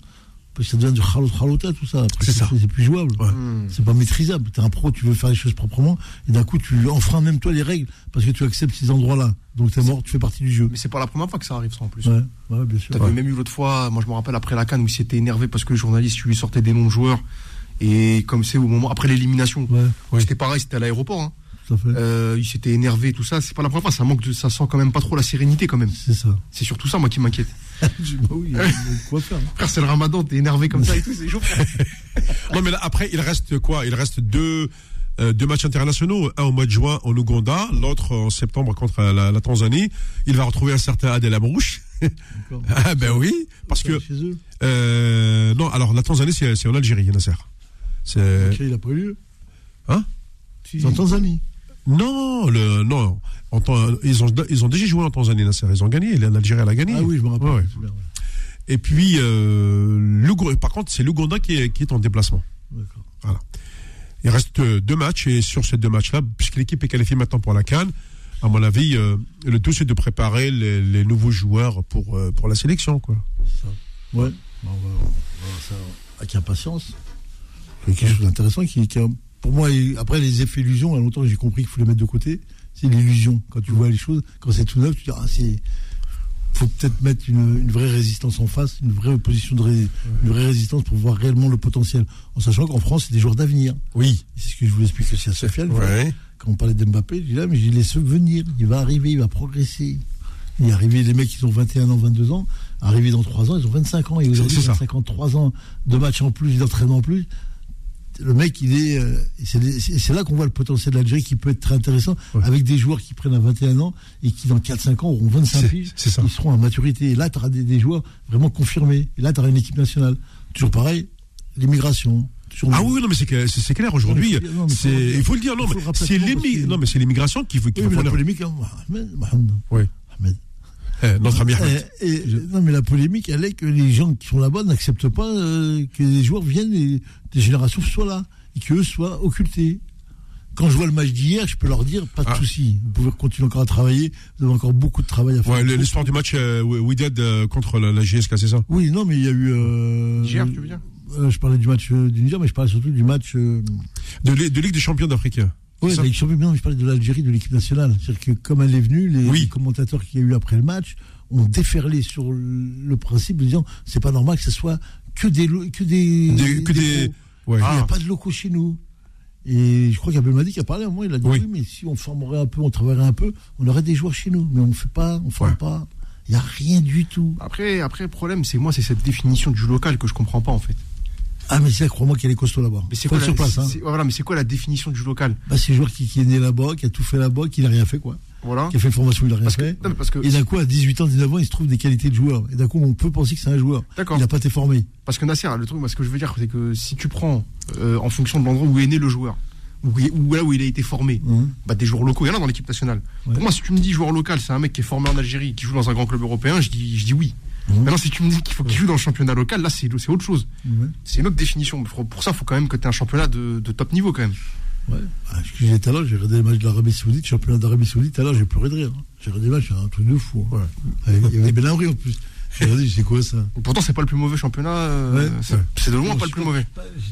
Parce que ça devient du khalot khalota, tout ça. C'est ça. C'est plus jouable. Hmm. C'est pas maîtrisable. Tu es un pro, tu veux faire les choses proprement, et d'un coup, tu enfreins même toi les règles, parce que tu acceptes ces endroits-là. Donc t'es mort, tu fais partie du jeu. Mais c'est pas la première fois que ça arrive, ça en plus. Ouais, ouais bien sûr. T'avais même eu l'autre fois, moi je me rappelle après la canne où il s'était énervé parce que le journaliste lui sortait des noms de joueurs. Et comme c'est au moment, après l'élimination, c'était pareil, c'était à l'aéroport. Hein. Euh, il s'était énervé, tout ça. C'est pas la première fois. Ça manque de, ça sent quand même pas trop la sérénité quand même. C'est ça. C'est surtout ça moi qui m'inquiète. *laughs* bah oui, *laughs* quoi faire. Frère, c'est le Ramadan, t'es énervé comme ça et tout, c'est chaud. *laughs* non mais là, après, il reste quoi? Il reste deux. Euh, deux matchs internationaux, un au mois de juin en Ouganda, l'autre en septembre contre la, la, Tanzanie. Il va retrouver un certain Adel Amrouche. ah ben oui, parce que. Euh, non, alors la Tanzanie c'est en Algérie, Nasser. C'est. il a pas eu lieu. Hein? C'est en Tanzanie. Non, le, non. ils, ont, ils ont déjà joué en Tanzanie, Ils ont gagné. L'Algérie, elle a gagné. Ah oui, je me rappelle. Et puis, euh, par contre, c'est l'Ouganda qui est, qui est en déplacement. Voilà. Il reste deux matchs et sur ces deux matchs-là, puisque l'équipe est qualifiée maintenant pour la Cannes, à mon avis, euh, le tout c'est de préparer les, nouveaux joueurs pour, euh, pour la sélection. Quoi. Ça. Ouais, on va, voir ça avec impatience. C'est quelque chose d'intéressant qui, qui, pour moi, après les effets illusions, il y a longtemps j'ai compris qu'il faut les mettre de côté. C'est l'illusion. Quand tu vois les choses, quand c'est tout neuf, tu dis, ah, c'est. faut peut-être mettre une, une vraie résistance en face, une vraie opposition de ré- une vraie résistance pour voir réellement le potentiel. En sachant qu'en France, c'est des joueurs d'avenir. Oui. C'est ce que je vous explique aussi à Sofiane. Ouais. Quand on parlait d'Mbappé, je dis là, mais je laisse venir. Il va arriver, il va progresser. Il est arrivé, les mecs qui ont 21 ans, 22 ans, arrivés dans 3 ans, ils ont 25 ans. Et aujourd'hui, c'est ça. 25 ans, 3 ans de matchs en plus, d'entraînement en plus. Le mec, il est. euh, c'est là qu'on voit le potentiel de l'Algérie qui peut être très intéressant, Ouais. avec des joueurs qui prennent à 21 ans et qui, dans 4-5 ans, auront 25 C'est- piges. Ils seront à maturité. Et là, tu auras des, des joueurs vraiment confirmés. Et là, tu auras une équipe nationale. Toujours pareil, l'immigration. Ah oui, non, mais c'est clair aujourd'hui. Il faut le dire, non, mais c'est l'immigration qui, qui Oui, va mais la polémique, hein, Mohamed, Mohamed. Oui. Mohamed. Eh, notre ami Ahmed. Et- et- non, mais la polémique, elle est que les gens qui sont là-bas n'acceptent pas euh, que les joueurs viennent et des générations soient là et qu'eux soient occultés. Quand je vois le match d'hier, je peux leur dire pas de Ah. souci. Vous pouvez continuer encore à travailler. Vous avez encore beaucoup de travail à faire. Ouais, l'histoire du match euh, Wydad euh, contre la, la GSK, c'est ça? Oui, non, mais il y a eu. Euh, Niger, tu veux dire? euh, Je parlais du match euh, du Niger, mais je parlais surtout du match. Euh, de Ligue des champions d'Afrique. Ça la Ligue non, je parlais de l'Algérie, de l'équipe nationale. C'est-à-dire que comme elle est venue, les, Oui. les commentateurs qu'il y a eu après le match ont déferlé sur le, principe de disant c'est pas normal que ce soit que des que des, Des- que des- pros. ouais. Il n'y a Ah. pas de locaux chez nous. Et je crois qu'Abdelmadi qui a parlé à un moment, il a dit Oui. oui. mais si on formerait un peu, on travaillerait un peu, on aurait des joueurs chez nous. Mais on ne fait pas, on ne forme Ouais. pas. Il n'y a rien du tout. Après, après, le problème, c'est moi, c'est cette définition du local que je comprends pas, en fait. Ah, mais c'est crois-moi qu'elle est costaud là-bas. Mais c'est quoi, la- sur place. Hein. voilà, mais c'est quoi la définition du local? Bah, c'est un joueur qui, qui est né là-bas, qui a tout fait là-bas, qui n'a rien fait, quoi. Voilà. Qui a fait une formation, il n'a rien Parce que, fait. non, parce que, Et d'un coup, à 18 ans, 19 ans, il se trouve des qualités de joueur. Et d'un coup, on peut penser que c'est un joueur. Il n'a pas été formé. Parce que Nasser, le truc, moi, ce que je veux dire, c'est que si tu prends euh, en fonction de l'endroit où est né le joueur, ou où, là où il a été formé, Hein. bah, des joueurs locaux, il y en a dans l'équipe nationale. Ouais. Pour moi, si tu me dis joueur local, c'est un mec qui est formé en Algérie, qui joue dans un grand club européen, je dis, je dis oui. Mhm. Maintenant, si tu me dis qu'il faut qu'il joue dans le championnat local, là, c'est autre chose. Ouais. C'est une autre définition. Pour ça, il faut quand même que tu aies un championnat de, de top niveau, quand même. Ouais. J'ai dit tout à l'heure, j'ai regardé les matchs de l'Arabie Saoudite, championnat d'Arabie Saoudite, tout à l'heure, j'ai pleuré de rire. hein. J'ai regardé les matchs, c'est un truc de fou. hein. Avec- Il y avait Ben en plus. J'ai regardé, c'est quoi ça? Et *laughs* pourtant, c'est pas le plus mauvais championnat. euh, Ouais. c'est Ouais. de loin Non, pas le plus mauvais.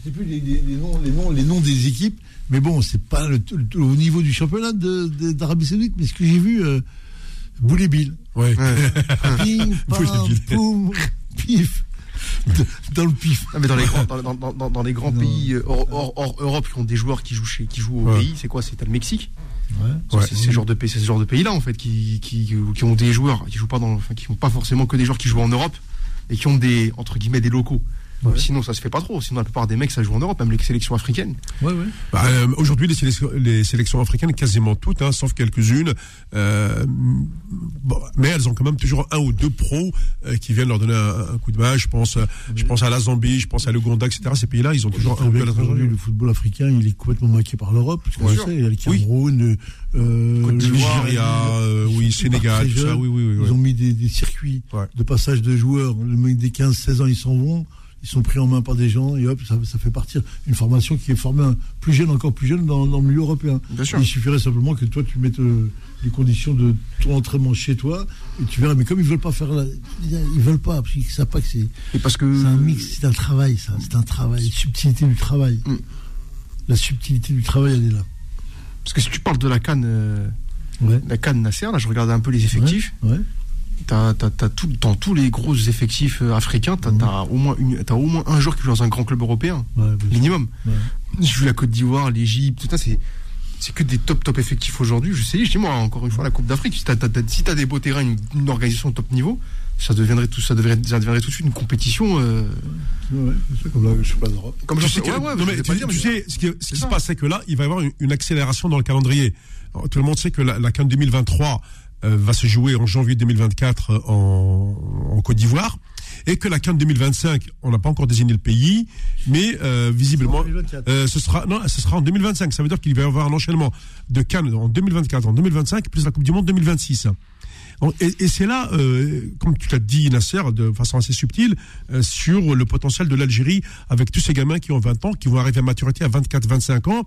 Je plus les, les- les noms, les, noms, les noms des équipes, mais bon, c'est pas le, le- au niveau du championnat d'Arabie Saoudite, mais ce que j'ai vu, euh, Boulébil. Ouais. Ouais. Ping, pam, poum, pif. *laughs* Dans le pif. Non, mais dans les grands, dans, dans- dans- dans les grands pays euh, hors, hors- hors Europe qui ont des joueurs qui jouent, chez, qui jouent au Ouais. pays, c'est quoi? C'est le Mexique? Ouais. Ouais. C'est c'est ce genre de pays, c'est ce genre de pays-là en fait qui, qui, qui ont des joueurs qui jouent pas dans, enfin, qui ont pas forcément que des joueurs qui jouent en Europe et qui ont des entre guillemets des locaux. Ouais. Sinon ça se fait pas trop. Sinon la plupart des mecs ça joue en Europe, même les sélections africaines. Ouais, ouais. Bah, euh, Aujourd'hui, les sélections, les sélections africaines, quasiment toutes, hein, sauf quelques-unes, euh, bon, mais elles ont quand même toujours un ou deux pros euh, qui viennent leur donner un, un coup de main. Je pense, je pense à la Zambie, je pense à l'Ouganda, etc. Ces pays-là, ils ont toujours un ou deux Aujourd'hui, le football africain, il est complètement marqué par l'Europe. Parce sais, il y a le Cameroun, euh, Côte le d'Ivoire, Nigeria, euh, ils oui, Sénégal, très tout ça, jeunes. oui, oui, oui. Ils ouais. ont mis des, des circuits Ouais. de passage de joueurs. Le mec des 15-16 ans, ils s'en vont. Ils sont pris en main par des gens et hop, ça, ça fait partir une formation qui est formée un plus jeune, encore plus jeune dans, dans le milieu européen. Bien sûr. Il suffirait simplement que toi, tu mettes euh, les conditions de ton entraînement chez toi et tu verras. Mais comme ils veulent pas faire la... Ils veulent pas, parce qu'ils savent pas que c'est parce que c'est un mix, c'est un travail, ça. C'est un travail, subtilité du travail. Mm. La subtilité du travail, elle est là. parce que si tu parles de la canne, euh, Ouais. la canne Nasser, là je regardais un peu les effectifs. Ouais. T'as, t'as, t'as tout, dans tous les gros effectifs euh, africains, t'as, t'as au moins une, t'as au moins un joueur qui joue dans un grand club européen, ouais, minimum. Ouais. J'ai vu la Côte d'Ivoire, l'Égypte, tout ça, c'est, c'est que des top top effectifs aujourd'hui. Je sais, je dis moi encore une fois la Coupe d'Afrique. Si t'as, t'as- t'as- si t'as des beaux terrains, une, une organisation de top niveau, ça deviendrait tout, ça deviendrait, ça deviendrait tout de suite une compétition. euh, Ouais, comme là, je suis pas d'Europe. comme Tu j'en sais, ouais, ouais, non, je mais tu, dire, sais, ce qui, ce qui se passe, c'est que là, il va y avoir une, une accélération dans le calendrier. Alors, tout le monde sait que la, la CAN 2023 euh, va se jouer en janvier 2024 euh, en, en Côte d'Ivoire. Et que la CAN 2025, on n'a pas encore désigné le pays, mais euh, visiblement, 2024. euh, ce sera non, ce sera en 2025. Ça veut dire qu'il va y avoir un enchaînement de Cannes en 2024, en 2025, plus la Coupe du Monde 2026. Donc, et et c'est là, euh, comme tu l'as dit, Nasser, de façon assez subtile, euh, sur le potentiel de l'Algérie avec tous ces gamins qui ont 20 ans, qui vont arriver à maturité à 24-25 ans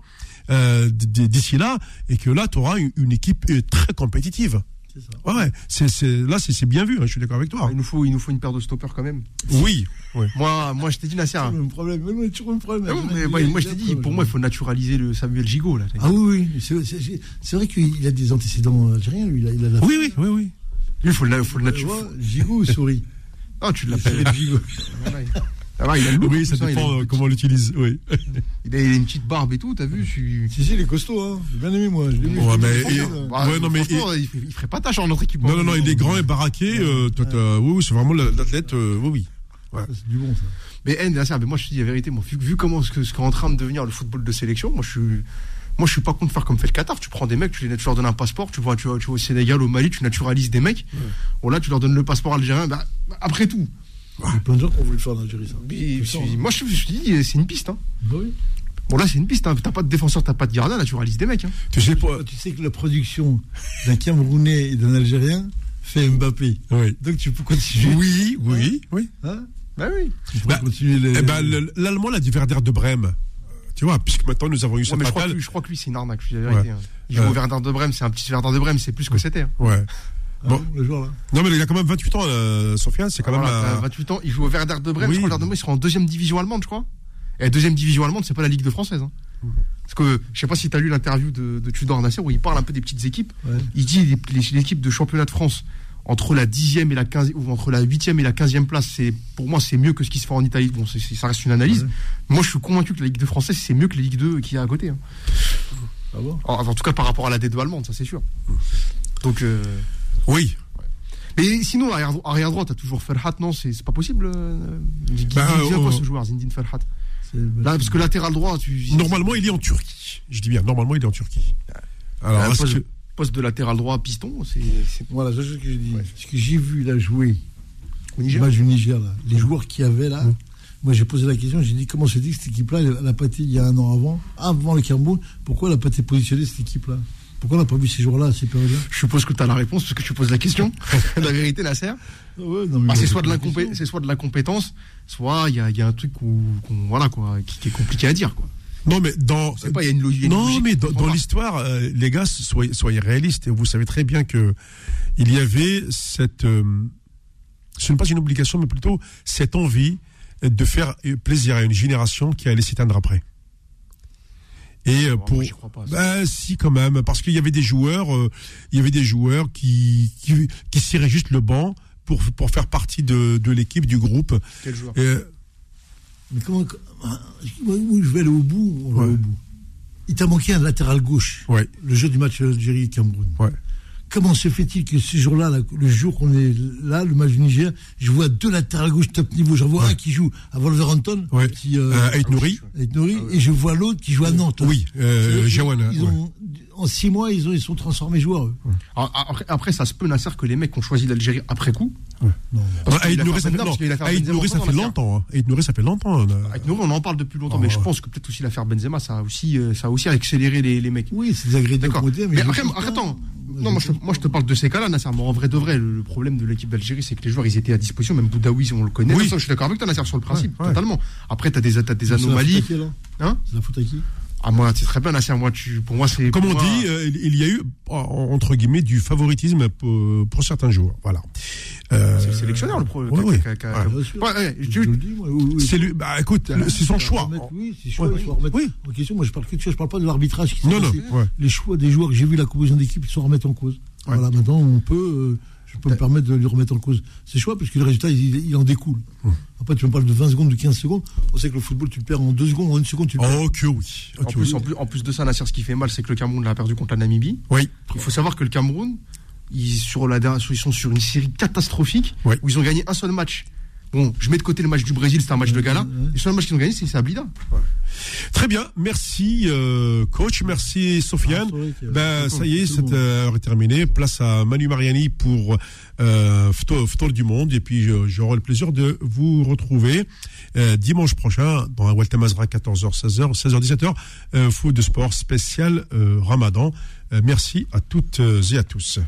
euh, d'ici là, et que là, tu auras une, une équipe euh, très compétitive. C'est ça. Ouais, ouais, c'est, c'est, là, c'est, c'est bien vu, hein, je suis d'accord avec toi. Il nous faut, il nous faut une paire de stoppers quand même. Oui, oui. Moi, moi, je t'ai dit Nasser. C'est le même problème. Mais ouais, toujours le problème. Bon, mais moi, moi, je t'ai dit, pour moi, il faut naturaliser le Samuel Gigot là. Ah oui, oui. C'est- C'est c'est vrai qu'il a des antécédents algériens, lui. Il a, il a la- Oui, oui, oui, oui. Lui, il faut le, faut le Tu natu- vois, Gigot ou souris Ah, tu l'appelles. le Gigot. *laughs* Voilà, il- Ah ouais, il a le look, Oui, ça tout il a dépend une petite- comment on l'utilise. Oui. Il a il a une petite barbe et tout, t'as vu je suis- Si, si, il est costaud, hein. J'ai bien aimé, moi. Je l'ai. Ouais, mais-. Bah, Ouais, non, mais- il, il ferait pas tâche en notre équipe. Non, non, non, il est grand et baraqué. euh, toi, t'as- oui, oui, c'est vraiment l'athlète. euh, oui, oui. C'est du bon, ça. Mais N, là, ça, mais moi je te dis la vérité, moi, vu, vu comment ce que- ce qu'est en train de devenir le football de sélection, moi je suis. Moi, je suis pas contre faire comme fait le Qatar. Tu prends des mecs, tu, les, tu leur donnes un passeport. Tu vois, tu vois, tu vois au Sénégal, au Mali, tu naturalises des mecs. Bon, là, tu leur donnes le passeport algérien. Bah, après tout. Il y a plein de gens qui ont voulu le faire en Algérie, ça. Hein. moi, je, je te dis, c'est une piste. Hein. Bah oui. Bon, là, c'est une piste. Hein. T'as pas de défenseur, t'as pas de gardien, naturalise des mecs. Hein. Tu sais pas. Tu sais que la production d'un Camerounais et d'un Algérien fait Mbappé. Oui. Donc tu peux continuer. Oui, oui, oui. Hein Bah oui. tu Bah, continuer les. Eh ben, le- l'Allemand, la Werder de Brême. euh, Tu vois, puisque maintenant nous avons eu Ouais, cette mais je crois, que je crois que lui, c'est une arnaque. Je dis la vérité. Ouais. hein. Il joue Euh. au Verdun de Brême, c'est un petit Verdun de Brême, c'est plus ce que c'était. hein. Ouais. Ah bon. bon, le joueur là. Non, mais il a quand même 28 ans, euh, Sofiane. C'est quand même. t'as un- 28 ans, il joue au Werder de Brême. Oui. Je crois que Werder de Brême, ils seront en deuxième division allemande, je crois. Et la deuxième division allemande, c'est pas la Ligue de française. hein. Parce que je sais pas si tu as lu l'interview de, de Tudor Nasser où il parle un peu des petites équipes. Ouais. Il dit les, les, les équipes de championnat de France entre la 10e et la 15 ou entre la 8e et la 15e place, c'est pour moi c'est mieux que ce qui se fait en Italie. Bon, ça reste une analyse. Ouais. Moi, je suis convaincu que la Ligue de française c'est mieux que la Ligue 2 qui est à côté. hein. Ah bon? En, en tout cas par rapport à la D2 allemande, ça c'est sûr. Donc euh, Oui. mais sinon arrière, droit, t'as toujours Ferhat, non, c'est c'est pas possible. Euh, il Bah, il vient quoi euh, ce joueur, Zindine Ferhat C'est- Là, parce que latéral droit, tu Normalement, il est en Turquie. Je dis bien, normalement, il est en Turquie. Alors, un est-ce poste, que- poste de latéral droit piston, c'est c'est Voilà, c'est ce que j'ai dit. Ce que j'ai vu là jouer, au Niger. match du Niger, là, les joueurs qu'il y avait là, moi j'ai posé la question, j'ai dit comment se dit que cette équipe-là, elle n'a pas été il y a un an avant, avant le Cameroun, pourquoi elle n'a pas été positionnée cette équipe-là? Pourquoi on n'a pas vu ces joueurs-là à ces périodes-là? Je suppose que tu as la réponse parce que tu poses la question. *laughs* la vérité. Ah ouais, mais Bah, moi, c'est soit la soit de l'incompétence, soit il y a, il y a un truc où, qu'on- voilà quoi, qui, qui est compliqué à dire quoi. Non, mais dans. Je sais pas, il y a une logique. Non, mais dans, dans l'histoire euh, les gars, soyez, soyez réalistes. Et vous savez très bien que il y avait cette. euh, ce n'est pas une obligation, mais plutôt cette envie de faire plaisir à une génération qui allait s'éteindre après. Et euh, Moi, pour. crois pas. Bah, si, quand même, parce qu'il y avait des joueurs, euh, il y avait des joueurs qui, qui, qui ciraient juste le banc pour, pour faire partie de, de l'équipe, du groupe. Quel joueur Et, euh, Mais comment. je vais aller au bout, on va au bout. Il t'a manqué un latéral gauche, ouais, le jeu du match Algérie-Cameroun. ouais. Comment se fait-il que ce jour-là, là, le jour qu'on est là, le match du Niger, je vois deux latérales gauche top niveau. J'en vois un qui joue à Wolverhampton, Ouais. qui, euh, Euh, Aït Nouri, Nouri, et je vois l'autre qui joue à Nantes. oui, euh, Jawan, En six mois, ils, ont, ils sont transformés joueurs. eux. Alors, après, après, ça se peut, Nasser, que les mecs ont choisi l'Algérie après coup. Non. Ça fait, non, ça longtemps, fait Nasser. longtemps. hein. Aït Nouri, ça fait longtemps. Avec nous, on en parle depuis longtemps, Ah mais je pense que peut-être aussi l'affaire Benzema, ça a aussi, euh, ça a aussi accéléré les, les mecs. Oui, c'est des dit, Mais, après, attends. Non, moi je, te, moi je te parle de ces cas-là, Nasser. Mais en vrai de vrai, le, problème de l'équipe d'Algérie, c'est que les joueurs, ils étaient à disposition. Même Boudaoui, on le connaît. Oui. Ça, je suis d'accord avec toi, Nasser, sur le principe, Ouais, ouais. totalement. Après, t'as des, t'as des C'est la faute à anomalies. qui, alors? Hein? C'est la faute à qui? Ah, moi, c'est très bien, Nasser. Moi, tu, pour moi, c'est. Comme on moi- dit, euh, il y a eu, en- entre guillemets, du favoritisme pour, pour certains joueurs. Voilà. Euh, c'est le sélectionneur, le problème. oui, oui. Ouais. C'est lui, bah écoute, c'est son choix. remettre- Oui, c'est choix. Ouais, il faut remettre oui. en question. Moi, je parle que de ça. Je parle pas de l'arbitrage qui s'est Non, non, ouais. Les choix des joueurs que j'ai vu la composition d'équipe, ils sont remettre en cause. Voilà, maintenant, on peut. euh, je peux me permettre de lui remettre en cause ses choix, parce que le résultat, il, il en découle. Hum. Après, tu me parles de 20 secondes, de 15 secondes. On sait que le football, tu le perds en 2 secondes, en 1 seconde, tu le perds. Oh que oui. Oh, En que plus, oui. en, plus, en plus de ça, Nasser, ce qui fait mal, c'est que le Cameroun l'a perdu contre la Namibie. Oui. Il faut savoir que le Cameroun, ils, sur la, dernière- ils sont sur une série catastrophique Ouais. où ils ont gagné un seul match. Bon, je mets de côté le match du Brésil, c'était un match de gala. ouais. Le seul match qu'ils ont gagné, c'est c'est à Blida. Très bien. Merci, euh, coach. Merci, Sofiane. Ah, c'est Ben, le ça y est, cette heure est terminée. Place à Manu Mariani pour euh, du Monde. Et puis, j'aurai le plaisir de vous retrouver euh, dimanche prochain dans un Walter Mazra, 14h, 16h, 16h, 17h, euh, foot de sport spécial euh, Ramadan. Euh, merci à toutes et à tous.